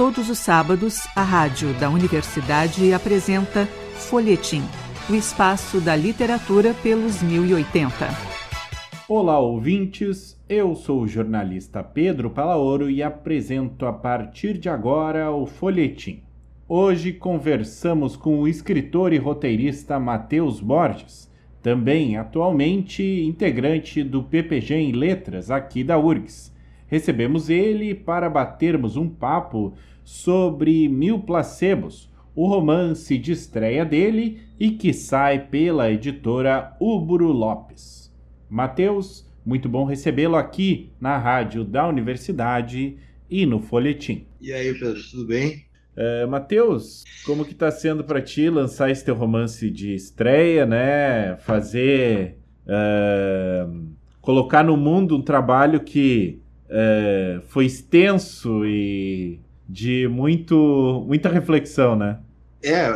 Todos os sábados, a rádio da universidade apresenta Folhetim, o espaço da literatura pelos 1080. Olá, ouvintes. Eu sou o jornalista Pedro Palaoro e apresento a partir de agora o Folhetim. Hoje conversamos com o escritor e roteirista Matheus Borges, também atualmente integrante do PPG em Letras aqui da URGS. Recebemos ele para batermos um papo sobre Mil Placebos, o romance de estreia dele e que sai pela editora Ubro Lopes. Matheus, muito bom recebê-lo aqui na rádio da universidade e no Folhetim. E aí, Pedro, tudo bem? Uh, Matheus, como que tá sendo para ti lançar esse teu romance de estreia, né? Fazer... Uh, colocar no mundo um trabalho que uh, foi extenso e de muito, muita reflexão, né? É,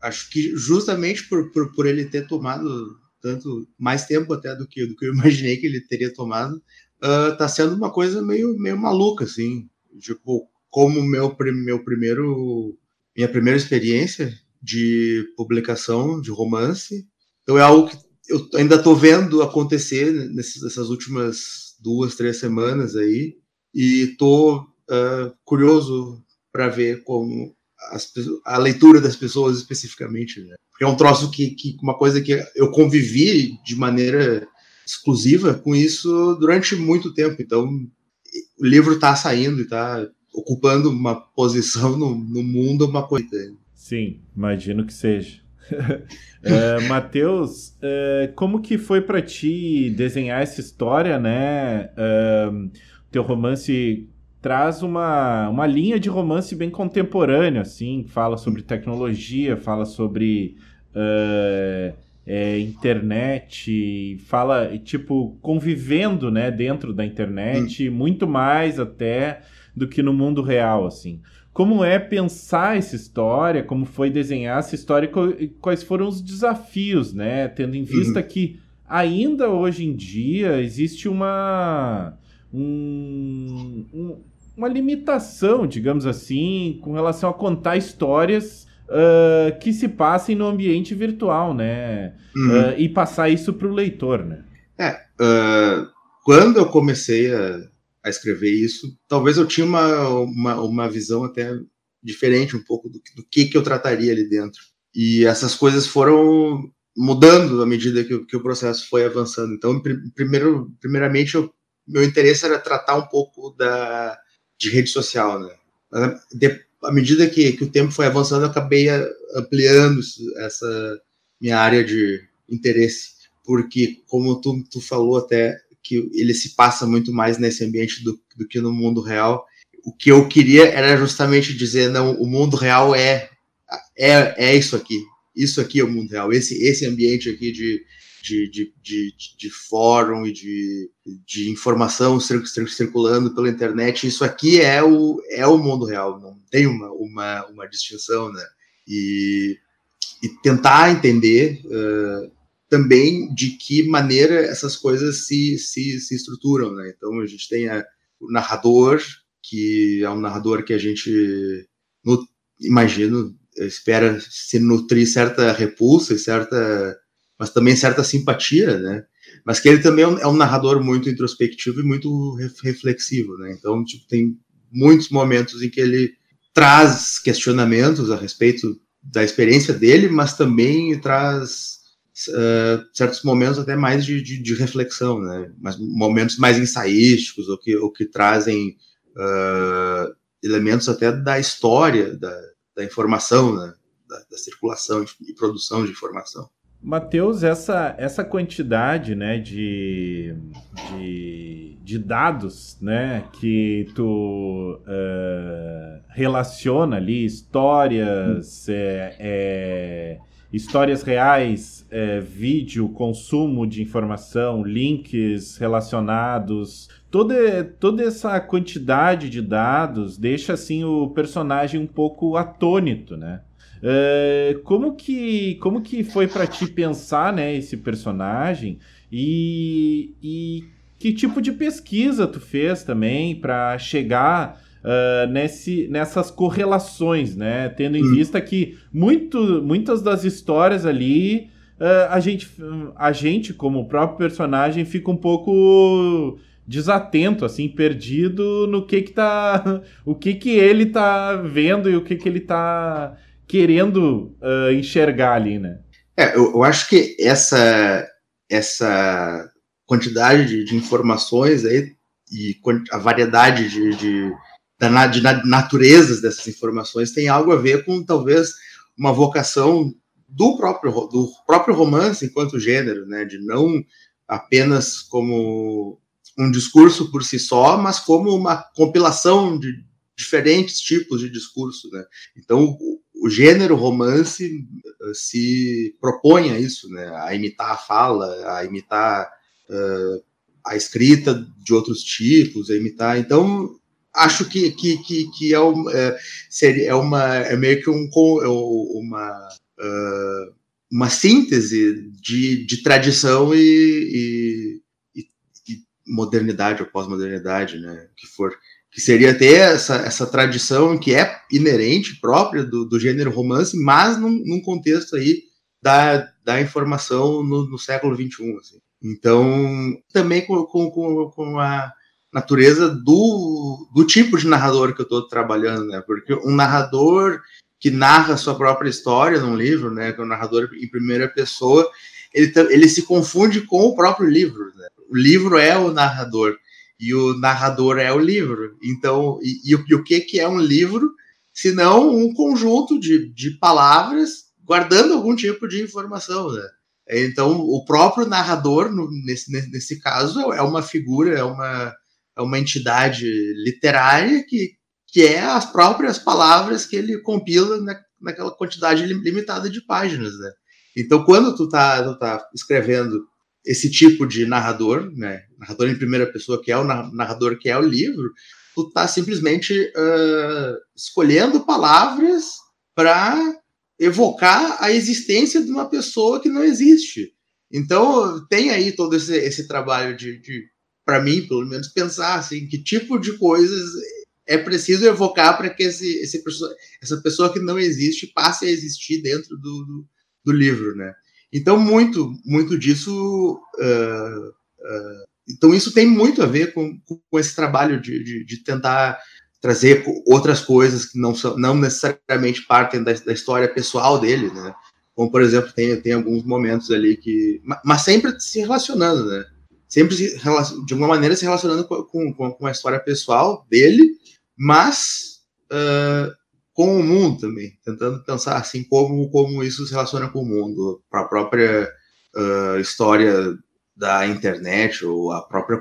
acho que justamente por, por, por ele ter tomado tanto mais tempo até do que, do que eu imaginei que ele teria tomado, uh, tá sendo uma coisa meio, meio maluca, assim. Tipo, como meu, meu primeiro minha primeira experiência de publicação de romance. Então é algo que eu ainda estou vendo acontecer nessas últimas duas, três semanas aí e estou uh, curioso para ver como as, a leitura das pessoas especificamente, né? Porque é um troço que, que uma coisa que eu convivi de maneira exclusiva com isso durante muito tempo. Então o livro está saindo e está ocupando uma posição no, no mundo uma coisa. Sim, imagino que seja. uh, Matheus, uh, como que foi para ti desenhar essa história, né? Uh, teu romance traz uma, uma linha de romance bem contemporâneo, assim, fala sobre tecnologia, fala sobre uh, é, internet, fala, tipo, convivendo, né, dentro da internet, hum. muito mais até do que no mundo real, assim. Como é pensar essa história, como foi desenhar essa história e quais foram os desafios, né? Tendo em vista uhum. que ainda hoje em dia existe uma, um, um, uma limitação, digamos assim, com relação a contar histórias uh, que se passem no ambiente virtual, né? Uhum. Uh, e passar isso para o leitor, né? É, uh, quando eu comecei a a escrever isso. Talvez eu tinha uma, uma, uma visão até diferente um pouco do, do, que, que eu trataria ali dentro. E essas coisas foram mudando à medida que, que o processo foi avançando. Então, primeiro, primeiramente, eu, meu interesse era tratar um pouco da, de rede social, né? De, à medida que, que o tempo foi avançando, eu acabei ampliando essa minha área de interesse, porque, como tu, tu falou até, que ele se passa muito mais nesse ambiente do, do que no mundo real. O que eu queria era justamente dizer, não, o mundo real é é, é isso aqui. Isso aqui é o mundo real. Esse, esse ambiente aqui de, de, de, de, de fórum e de, de informação circulando pela internet, isso aqui é o, é o mundo real. Não tem uma, uma, uma distinção, né? E, e tentar entender uh, também de que maneira essas coisas se, se, se estruturam, né? Então a gente tem a, o narrador, que é um narrador que a gente, no, imagino, espera se nutrir certa repulsa e certa, mas também certa simpatia, né? Mas que ele também é um, é um narrador muito introspectivo e muito reflexivo, né? Então, tipo, tem muitos momentos em que ele traz questionamentos a respeito da experiência dele, mas também traz uh, certos momentos até mais de, de, de, reflexão, né? Mas momentos mais ensaísticos, ou que, ou que trazem uh, elementos até da história, da, da informação, né? da, da circulação e produção de informação. Mateus, essa, essa quantidade né, de, de, de, dados né, que tu uh, relaciona ali, histórias, é, é, histórias reais, é, vídeo, consumo de informação, links relacionados, toda, toda essa quantidade de dados deixa assim o personagem um pouco atônito, né? É, como que como que foi para ti pensar né esse personagem e, e que tipo de pesquisa tu fez também para chegar uh, nesse, nessas correlações, né? Tendo em hum. vista que muito, muitas das histórias ali uh, a, gente, a gente, como próprio personagem, fica um pouco desatento, assim, perdido no que que tá... o que que ele tá vendo e o que que ele tá querendo uh, enxergar ali, né? É, eu, eu, acho que essa, essa quantidade de, de informações aí e a variedade de, de, da, de naturezas dessas informações tem algo a ver com talvez uma vocação do próprio, do próprio romance enquanto gênero, né? De não apenas como um discurso por si só, mas como uma compilação de diferentes tipos de discurso, né? Então, o, gênero romance uh, se propõe a isso, né? A imitar a fala, a imitar uh, a escrita de outros tipos, a imitar. Então, acho que, que, que, que é, um, é, seria, é, uma, é meio que um, é uma uh, uma síntese de, de tradição e, e, e modernidade ou pós-modernidade, né? Que for que seria ter essa, essa tradição que é inerente, própria do, do gênero romance, mas num, num contexto aí da, da informação no, no século XXI. Assim. Então, também com, com, com a natureza do, do tipo de narrador que eu estou trabalhando, né? Porque um narrador que narra sua própria história num livro, né, que é um narrador em primeira pessoa, ele, ele se confunde com o próprio livro. Né? O livro é o narrador e o narrador é o livro. Então, e, e, e o que, que é um livro se não um conjunto de, de palavras guardando algum tipo de informação, né? Então, o próprio narrador, no, nesse, nesse caso, é uma figura, é uma, é uma entidade literária que, que é as próprias palavras que ele compila na, naquela quantidade limitada de páginas, né? Então, quando tu tá, tu tá escrevendo esse tipo de narrador, né, narrador em primeira pessoa, que é o narrador que é o livro, tu tá simplesmente uh, escolhendo palavras para evocar a existência de uma pessoa que não existe. Então, tem aí todo esse, esse trabalho de, de para mim, pelo menos, pensar assim, que tipo de coisas é preciso evocar para que esse, esse, essa pessoa que não existe passe a existir dentro do, do, do livro, né? Então, muito, muito disso. Uh, uh, então, isso tem muito a ver com, com esse trabalho de, de, de, tentar trazer outras coisas que não, são, não necessariamente partem da, da história pessoal dele, né? Como, por exemplo, tem, tem alguns momentos ali que. Mas sempre se relacionando, né? Sempre se, de alguma maneira se relacionando com, com, com a história pessoal dele mas uh, com o mundo também, tentando pensar assim como, como isso se relaciona com o mundo, para a própria uh, história da internet ou a própria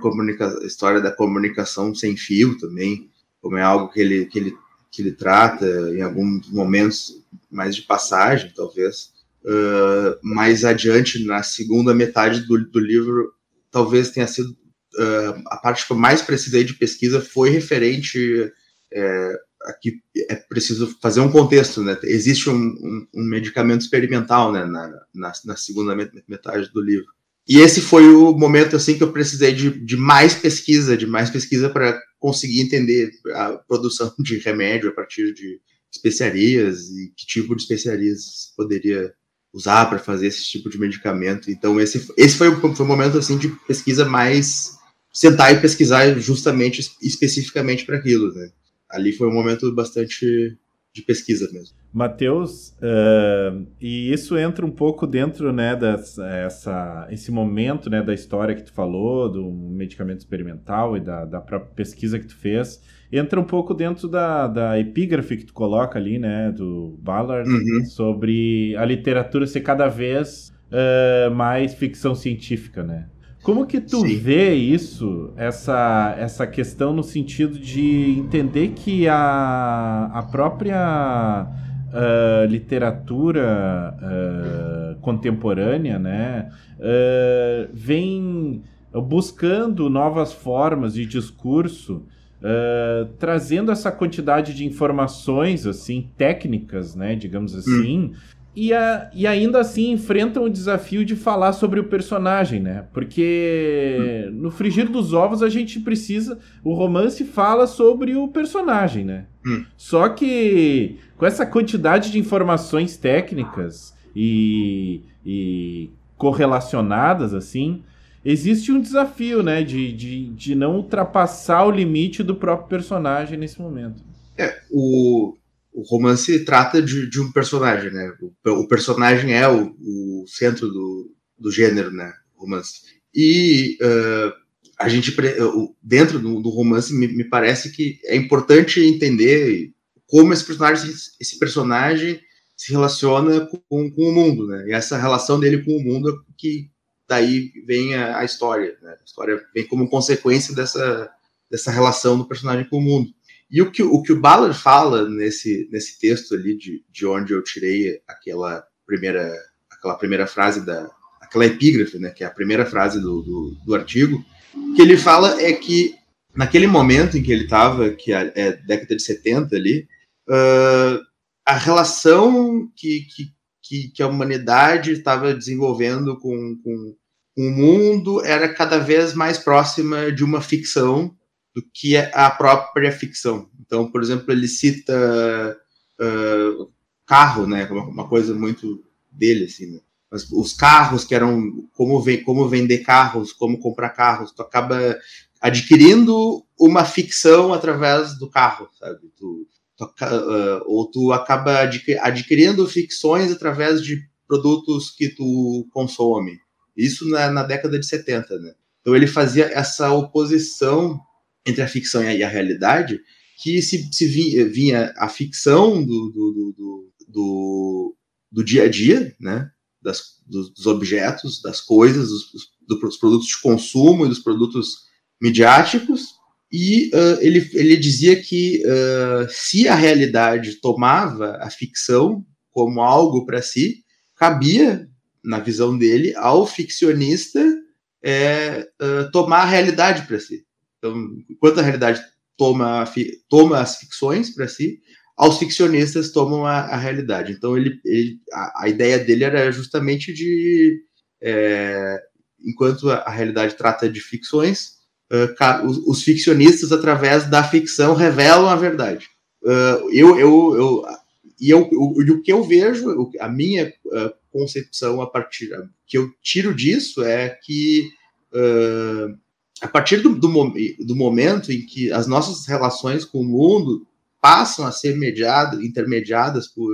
história da comunicação sem fio também, como é algo que ele, que ele, que ele trata em alguns momentos mais de passagem, talvez. Uh, mais adiante, na segunda metade do, do livro, talvez tenha sido uh, a parte que eu mais precisei de pesquisa foi referente é, aqui é preciso fazer um contexto, né? Existe um, um, um medicamento experimental, né, na, na, na, segunda metade do livro. E esse foi o momento assim que eu precisei de, de mais pesquisa, de mais pesquisa para conseguir entender a produção de remédio a partir de especiarias e que tipo de especiarias poderia usar para fazer esse tipo de medicamento. Então esse, esse foi, o, foi o momento assim de pesquisa mais sentar e pesquisar justamente especificamente para aquilo, né? ali foi um momento bastante de pesquisa mesmo. Matheus, uh, e isso entra um pouco dentro, né, dessa, esse momento, né, da história que tu falou, do medicamento experimental e da, da própria pesquisa que tu fez, entra um pouco dentro da, da epígrafe que tu coloca ali, né, do Ballard, uhum. sobre a literatura ser cada vez uh, mais ficção científica, né? Como que tu Sim. vê isso, essa, essa questão no sentido de entender que a, a própria uh, literatura uh, contemporânea, né, uh, vem buscando novas formas de discurso, trazendo essa quantidade de informações, assim, técnicas, né, digamos assim, e, a, e ainda assim enfrentam o desafio de falar sobre o personagem, né? Porque no frigir dos ovos a gente precisa. O romance fala sobre o personagem, né? Hum. Só que com essa quantidade de informações técnicas e, e correlacionadas, assim, existe um desafio, né? De, de, de não ultrapassar o limite do próprio personagem nesse momento. É, o, o romance trata de, de um personagem, né? O, o personagem é o, o, centro do, do gênero, né? Romance. E uh, a gente, dentro do, do romance, me, me, parece que é importante entender como esse personagem, esse personagem se relaciona com, com o mundo, né? E essa relação dele com o mundo é que daí vem a, a história, né? A história vem como consequência dessa, dessa relação do personagem com o mundo. E o que o, que o Ballard fala nesse, nesse texto ali, de, de onde eu tirei aquela primeira, aquela primeira frase, da, aquela epígrafe, né, que é a primeira frase do, do, do artigo, que ele fala é que naquele momento em que ele estava, que é, é, década de 70 ali, uh, a relação que, que, que, que a humanidade estava desenvolvendo com, com, com o mundo era cada vez mais próxima de uma ficção do que é a própria ficção. Então, por exemplo, ele cita uh, carro, né, uma coisa muito dele, assim, né? Mas os carros que eram como, como vender carros, como comprar carros, tu acaba adquirindo uma ficção através do carro, sabe? Tu, tu, uh, ou tu acaba adquirindo ficções através de produtos que tu consome. Isso na, na década de 70, né? Então ele fazia essa oposição entre a ficção e a, realidade, que se, se vinha, vinha, a ficção do, do, do, do, do dia a dia, né? Das, dos, dos objetos, das coisas, dos, dos, produtos de consumo e dos produtos midiáticos, e uh, ele, ele dizia que uh, se a realidade tomava a ficção como algo para si, cabia, na visão dele, ao ficcionista é, uh, tomar a realidade para si. Então, enquanto a realidade toma, toma as ficções para si, aos ficcionistas tomam a, a realidade. Então, ele, ele a, a, ideia dele era justamente de, é, enquanto a, a, realidade trata de ficções, uh, os, os, ficcionistas, através da ficção, revelam a verdade. Uh, eu, eu, eu, e eu, o, o que eu vejo, a minha uh, concepção a partir que eu tiro disso é que uh, a partir do, do, do, momento em que as nossas relações com o mundo passam a ser mediado, intermediadas por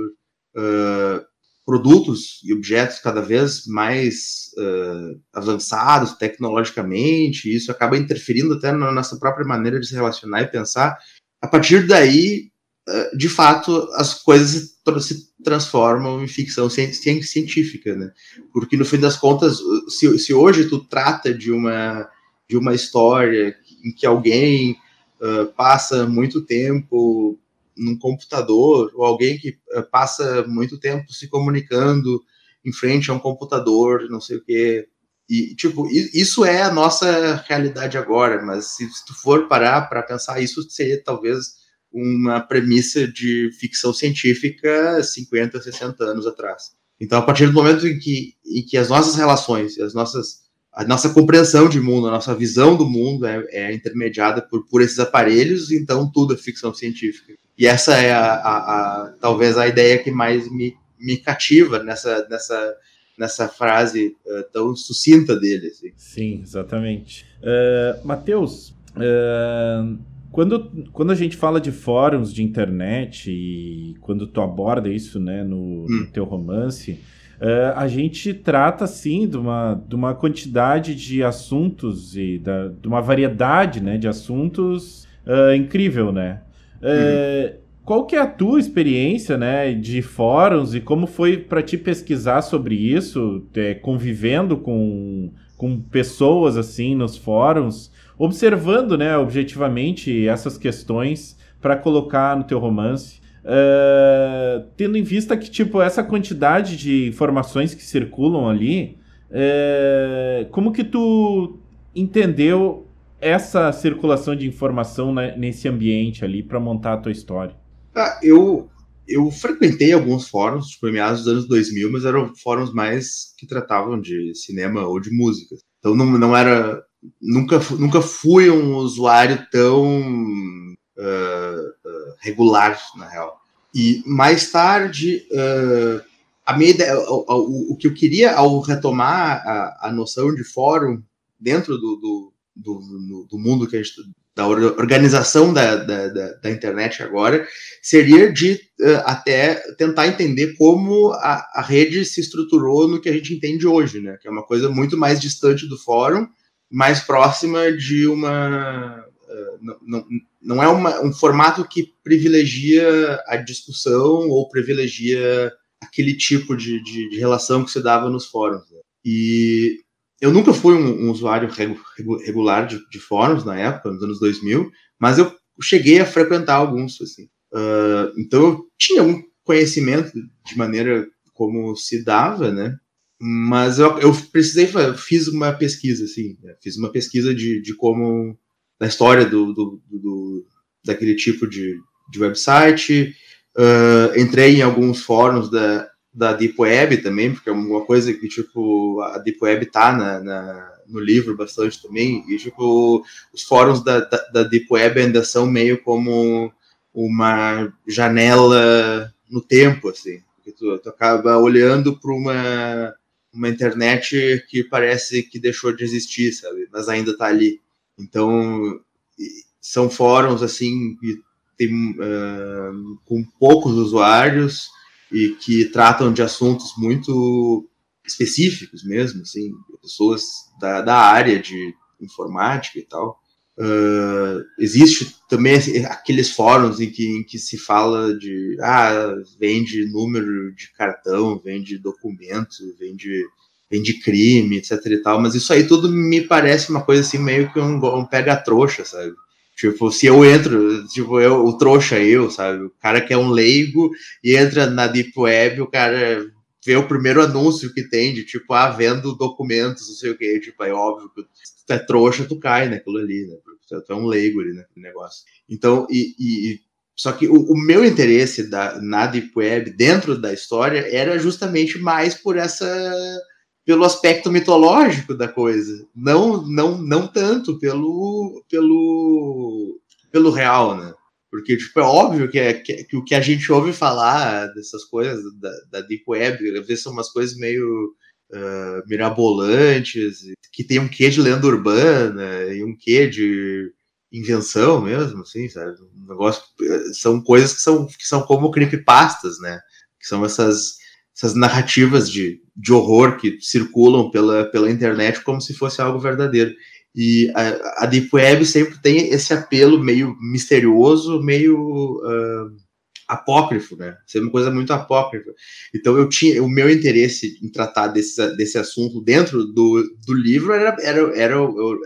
uh, produtos e objetos cada vez mais uh, avançados tecnologicamente, isso acaba interferindo até na nossa própria maneira de se relacionar e pensar. A partir daí, uh, de fato, as coisas se transformam em ficção científica, né? Porque no fim das contas, se, se hoje tu trata de uma de uma história em que alguém uh, passa muito tempo num computador, ou alguém que uh, passa muito tempo se comunicando em frente a um computador, não sei o quê. E, tipo, isso é a nossa realidade agora, mas se, se tu for parar para pensar, isso seria talvez uma premissa de ficção científica 50, 60 anos atrás. Então, a partir do momento em que, em que as nossas relações, as nossas a nossa compreensão de mundo, a nossa visão do mundo é, é, intermediada por, por esses aparelhos, então tudo é ficção científica. E essa é a, a, a talvez a ideia que mais me, me cativa nessa, nessa, nessa frase uh, tão sucinta dele. Assim. Sim, exatamente. Uh, Matheus, uh, quando, quando a gente fala de fóruns de internet e quando tu aborda isso né, no, hum. no teu romance, Uh, a gente trata, sim, de uma, de uma quantidade de assuntos e da, de uma variedade né, de assuntos uh, incrível, né? Uh. Qual que é a tua experiência né, de fóruns e como foi para ti pesquisar sobre isso, é, convivendo com, com pessoas assim nos fóruns, observando né, objetivamente essas questões para colocar no teu romance? Uh, tendo em vista que, tipo, essa quantidade de informações que circulam ali, uh, como que tu entendeu essa circulação de informação nesse ambiente ali para montar a tua história? Ah, eu, eu frequentei alguns fóruns, tipo, em meados dos anos 2000, mas eram fóruns mais que tratavam de cinema ou de música. Então não, não era. Nunca, nunca fui um usuário tão uh, regular, na real. E mais tarde, uh, a minha ideia, o, o, o, que eu queria ao retomar a, a noção de fórum dentro do, do, do, do mundo que a gente da organização da, da, da, internet agora, seria de uh, até tentar entender como a, a, rede se estruturou no que a gente entende hoje, né? Que é uma coisa muito mais distante do fórum, mais próxima de uma. Não, não, não é uma, um formato que privilegia a discussão ou privilegia aquele tipo de, de, de relação que se dava nos fóruns. Né? E eu nunca fui um, um usuário regular de, de, fóruns na época, nos anos 2000, mas eu cheguei a frequentar alguns, assim. Uh, então eu tinha um conhecimento de maneira como se dava, né? Mas eu, eu precisei, fiz uma pesquisa, assim, né? fiz uma pesquisa de, de como, da história do, do, do daquele tipo de, de website, uh, entrei em alguns fóruns da, da Deep Web também, porque é uma coisa que, tipo, a Deep Web tá na, na no livro bastante também, e, tipo, os fóruns da, da, da, Deep Web ainda são meio como uma janela no tempo, assim, tu, tu acaba olhando para uma, uma internet que parece que deixou de existir, sabe, mas ainda tá ali. Então, são fóruns, assim, que tem, uh, com poucos usuários, e que tratam de assuntos muito específicos mesmo, assim, pessoas da, da área de informática e tal. Uh, existe também aqueles fóruns em que, em que se fala de ah, vende número de cartão, vende documento, vende, vende crime, etc e tal, mas isso aí tudo me parece uma coisa assim meio que um, um pega-trouxa, sabe? Tipo, se eu entro, tipo, eu, o trouxa eu, sabe? O cara que é um leigo e entra na Deep Web, o cara vê o primeiro anúncio que tem de tipo, ah, vendo documentos, não sei o que, tipo, é óbvio que tu é trouxa, tu cai naquilo ali, né? Tu é um leigo ali naquele negócio. Então, e, e só que o, o, meu interesse da, na Deep Web dentro da história era justamente mais por essa pelo aspecto mitológico da coisa, não não não tanto pelo pelo pelo real, né? Porque tipo, é óbvio que, é, que, que o que a gente ouve falar dessas coisas da, da Deep Web, às vezes são umas coisas meio uh, mirabolantes, que tem um quê de lenda urbana e um quê de invenção mesmo, assim, sabe? Um negócio, são coisas que são, que são como creepypastas, né? Que são essas essas narrativas de, de horror que circulam pela, pela internet como se fosse algo verdadeiro. E a, a Deep Web sempre tem esse apelo meio misterioso, meio uh, apócrifo, né? Ser uma coisa muito apócrifa. Então eu tinha o meu interesse em tratar desse, desse assunto dentro do, do livro era, era, era,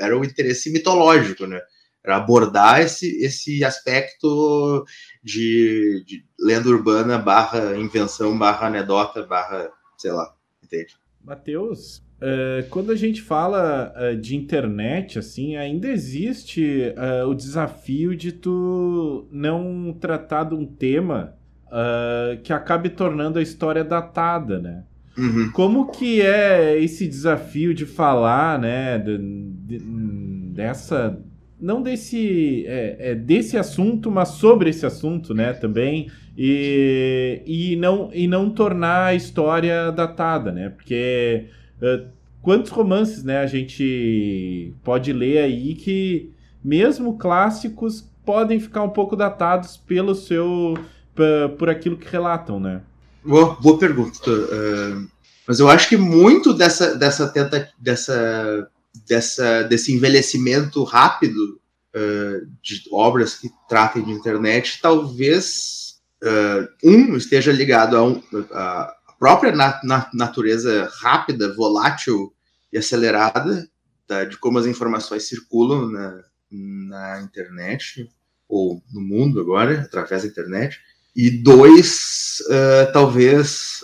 era o interesse mitológico, né? Era abordar esse, esse aspecto de, de lenda urbana barra invenção barra anedota barra, sei lá, entende? Matheus, Uh, quando a gente fala uh, de internet, assim, ainda existe uh, o desafio de tu não tratar de um tema que acabe tornando a história datada, né? Uhum. Como que é esse desafio de falar, né, de, de, dessa não desse, é, é, desse assunto, mas sobre esse assunto, né, também, e, e, não, e não tornar a história datada, né, porque uh, quantos romances, né, a gente pode ler aí que, mesmo clássicos, podem ficar um pouco datados pelo seu, por aquilo que relatam, né? Boa, boa pergunta, uh, mas eu acho que muito dessa, dessa, tenta, dessa dessa, desse envelhecimento rápido uh, de obras que tratem de internet, talvez uh, um esteja ligado a, um, a própria nat natureza rápida, volátil e acelerada tá, de como as informações circulam na, na internet ou no mundo agora através da internet. E dois uh, talvez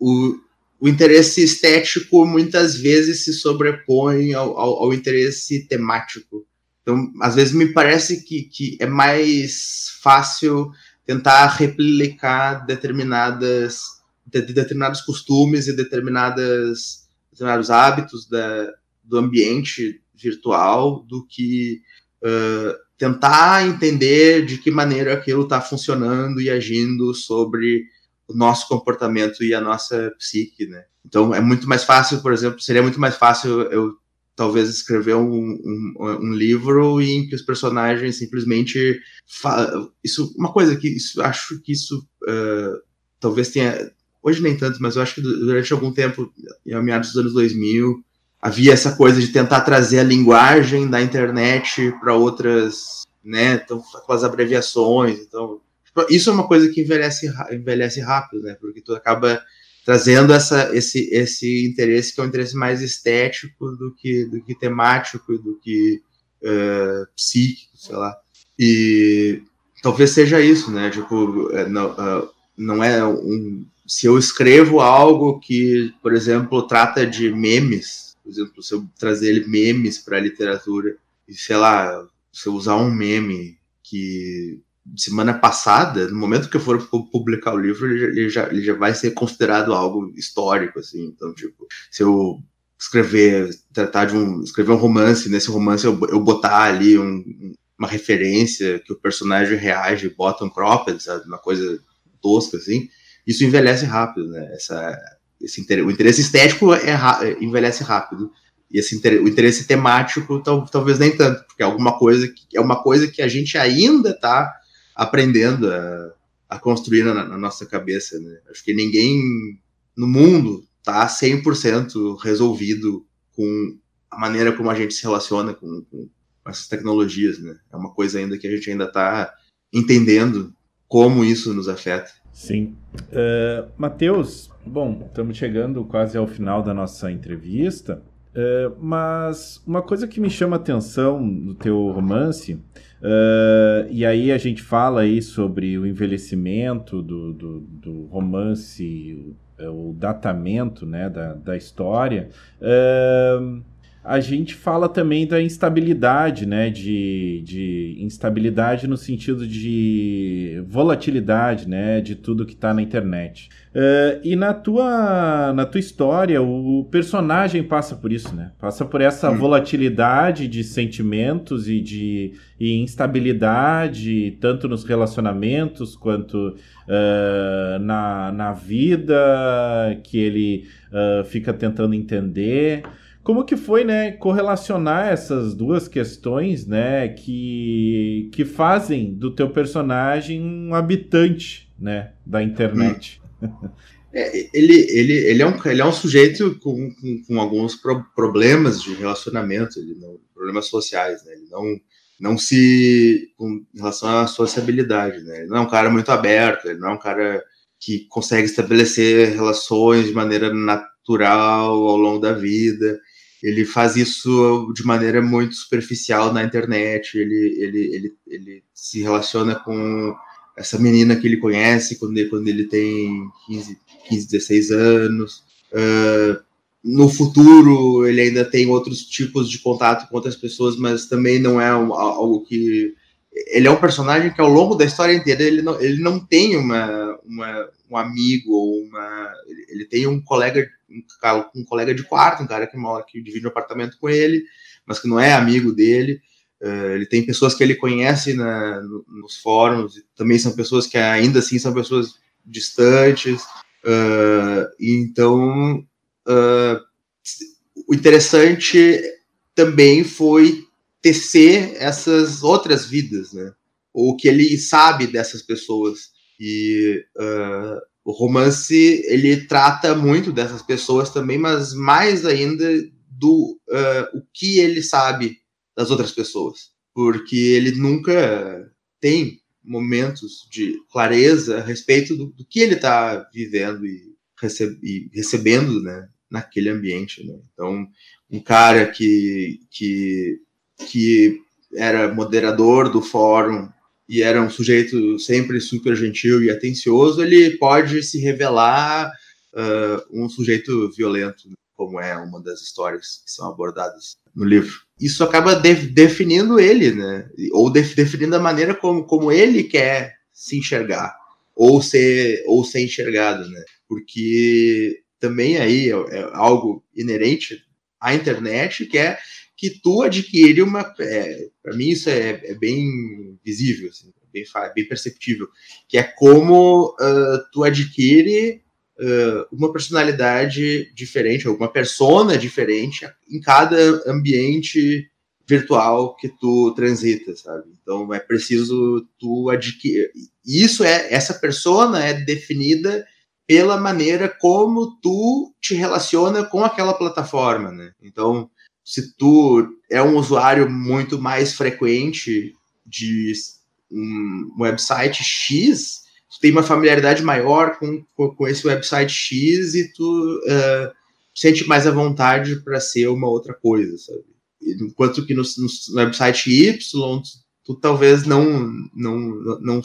o o interesse estético muitas vezes se sobrepõe ao, ao, ao, interesse temático. Então, às vezes me parece que, que é mais fácil tentar replicar determinadas de, de determinados costumes e determinadas determinados hábitos da, do ambiente virtual do que uh, tentar entender de que maneira aquilo está funcionando e agindo sobre o nosso comportamento e a nossa psique, né? Então é muito mais fácil, por exemplo, seria muito mais fácil eu talvez escrever um, um, um livro em que os personagens simplesmente isso uma coisa que isso, acho que isso uh, talvez tenha hoje nem tanto, mas eu acho que durante algum tempo, em meados dos anos 2000, havia essa coisa de tentar trazer a linguagem da internet para outras, né, então, com as abreviações, então, isso é uma coisa que envelhece, envelhece rápido, né, porque tu acaba trazendo essa, esse, esse interesse que é um interesse mais estético do que, do que temático, do que uh, psíquico, sei lá, e talvez seja isso, né, tipo, é, não, uh, não é um se eu escrevo algo que, por exemplo, trata de memes, por exemplo, se eu trazer memes para a literatura, e sei lá, se eu usar um meme que semana passada, no momento que eu for publicar o livro, ele já, ele já, vai ser considerado algo histórico, assim. Então, tipo, se eu escrever, tratar de um, escrever um romance, nesse romance eu, eu botar ali um, uma referência que o personagem reage, bota um cropped, sabe, uma coisa tosca, assim, isso envelhece rápido, né? Essa, esse interesse, o interesse estético é, é, envelhece rápido. E esse o interesse temático tal, talvez nem tanto, porque é alguma coisa que é uma coisa que a gente ainda está aprendendo a, a construir na, na, nossa cabeça, né? Acho que ninguém no mundo está 100% resolvido com a maneira como a gente se relaciona com, com essas tecnologias, né? É uma coisa ainda que a gente ainda está entendendo como isso nos afeta. Sim. Uh, Matheus, bom, estamos chegando quase ao final da nossa entrevista, uh, mas uma coisa que me chama atenção no teu romance, uh, e aí a gente fala aí sobre o envelhecimento do, do, do romance, o datamento né, da, da história. Uh, a gente fala também da instabilidade, né? De, de instabilidade no sentido de volatilidade, né? De tudo que está na internet. Uh, e na tua, na tua história, o personagem passa por isso, né? Passa por essa hum. volatilidade de sentimentos e de e instabilidade, tanto nos relacionamentos quanto uh, na, na vida, que ele uh, fica tentando entender. Como que foi, né, correlacionar essas duas questões, né, que, que fazem do teu personagem um habitante, né, da internet? É, ele, ele, ele, é um, ele é um sujeito com, com, com alguns pro, problemas de relacionamento, ele não, problemas sociais, né? Ele não, não se. com relação à sociabilidade, né? Ele não é um cara muito aberto, ele não é um cara que consegue estabelecer relações de maneira natural ao longo da vida ele faz isso de maneira muito superficial na internet, ele, ele, ele, ele se relaciona com essa menina que ele conhece quando ele, quando ele tem 15, 15 16 anos. Uh, no futuro, ele ainda tem outros tipos de contato com outras pessoas, mas também não é algo que. Ele é um personagem que, ao longo da história inteira, ele não, ele não tem uma, uma um amigo ou uma. Ele tem um colega um, colega de quarto, um cara que mora, que divide um apartamento com ele, mas que não é amigo dele. Uh, ele tem pessoas que ele conhece na, no, nos fóruns, também são pessoas que ainda assim são pessoas distantes. Uh, então, uh, o interessante também foi tecer essas outras vidas, né? O que ele sabe dessas pessoas. E uh, o romance ele trata muito dessas pessoas também, mas mais ainda do uh, o que ele sabe das outras pessoas, porque ele nunca tem momentos de clareza a respeito do, do que ele está vivendo e, receb e, recebendo, né, naquele ambiente. Né? Então, um cara que que que era moderador do fórum e era um sujeito sempre super gentil e atencioso, ele pode se revelar uh, um sujeito violento, como é uma das histórias que são abordadas no livro. Isso acaba de definindo ele, né? Ou de definindo a maneira como, como ele quer se enxergar ou ser ou ser enxergado, né? Porque também aí é, é algo inerente à internet que é que tu adquire uma. É, para mim, isso é, é bem visível, assim, bem, bem perceptível, que é como uh, tu adquire uh, uma personalidade diferente, alguma persona diferente em cada ambiente virtual que tu transita, sabe? Então é preciso tu adquirir. Isso é essa persona é definida pela maneira como tu te relaciona com aquela plataforma, né? Então se tu é um usuário muito mais frequente de um website X, tu tem uma familiaridade maior com, com esse website X e tu uh, sente mais à vontade para ser uma outra coisa, sabe? Enquanto que no, no website Y, tu, tu, talvez não, não, não,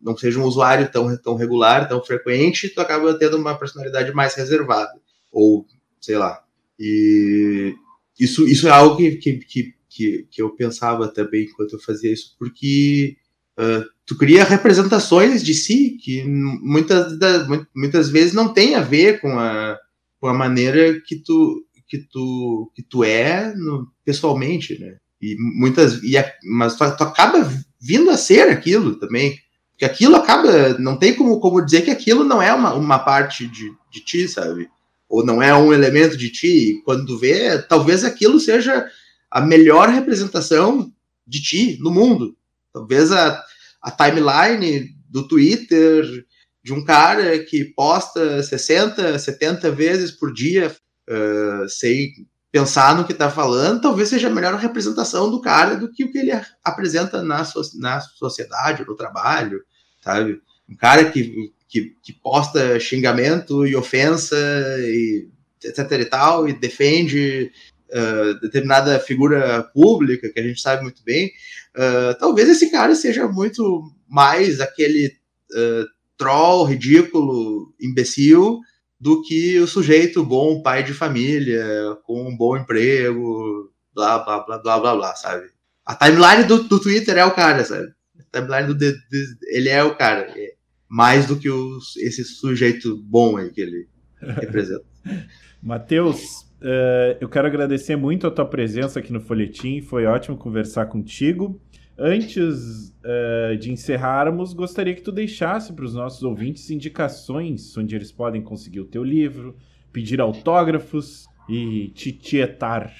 não seja um usuário tão, tão regular, tão frequente, tu acaba tendo uma personalidade mais reservada. Ou, sei lá. E isso, isso é algo que, que, que, que, eu pensava também enquanto eu fazia isso, porque uh, tu cria representações de si que muitas, das, muitas vezes não tem a ver com a, com a maneira que tu, que tu, que tu é no, pessoalmente, né? E muitas, e a, mas tu, tu acaba vindo a ser aquilo também, porque aquilo acaba, não tem como, como dizer que aquilo não é uma, uma parte de, de ti, sabe? Ou não é um elemento de ti, quando vê, talvez aquilo seja a melhor representação de ti no mundo. Talvez a, a timeline do Twitter de um cara que posta 60, 70 vezes por dia uh, sem pensar no que está falando, talvez seja a melhor representação do cara do que o que ele apresenta na, so, na sociedade, no trabalho, sabe? Um cara que que, que posta xingamento e ofensa e etc e tal, e defende uh, determinada figura pública, que a gente sabe muito bem, uh, talvez esse cara seja muito mais aquele uh, troll ridículo, imbecil, do que o sujeito bom, pai de família, com um bom emprego, blá, blá, blá, blá, blá, blá, sabe? A timeline do, do Twitter é o cara, sabe? A timeline do, de, de, ele é o cara. É, mais do que os, esse sujeito bom aí que ele representa. Matheus, uh, eu quero agradecer muito a tua presença aqui no Folhetim, foi ótimo conversar contigo. Antes uh, de encerrarmos, gostaria que tu deixasse para os nossos ouvintes indicações onde eles podem conseguir o teu livro, pedir autógrafos e tietar.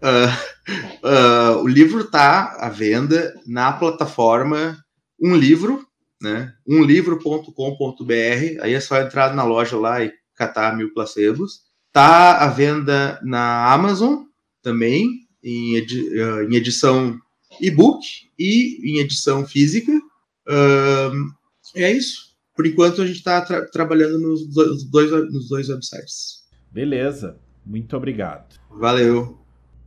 Uh, o livro está à venda na plataforma Um Livro, né? umlivro.com.br, aí é só entrar na loja lá e catar mil placebos. Tá à venda na Amazon também, em, edi uh, em edição e-book e em edição física. Uh, é isso. Por enquanto a gente está tra trabalhando nos dois, nos dois websites. Beleza. Muito obrigado. Valeu.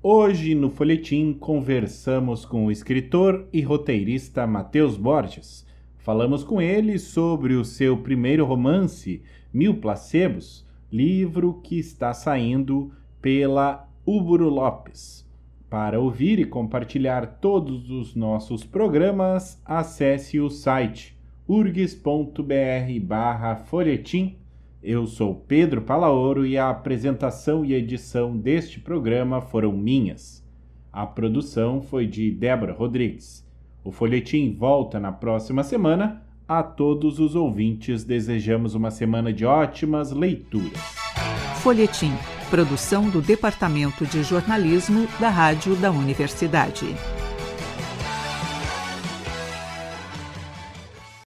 Hoje no Folhetim conversamos com o escritor e roteirista Matheus Borges Falamos com ele sobre o seu primeiro romance, Mil Placebos, livro que está saindo pela Ubro Lopes. Para ouvir e compartilhar todos os nossos programas, acesse o site urgs.br/folhetim. Eu sou Pedro Palaoro e a apresentação e edição deste programa foram minhas. A produção foi de Débora Rodrigues. O folhetim volta na próxima semana. A todos os ouvintes desejamos uma semana de ótimas leituras. Folhetim, produção do Departamento de Jornalismo da Rádio da Universidade.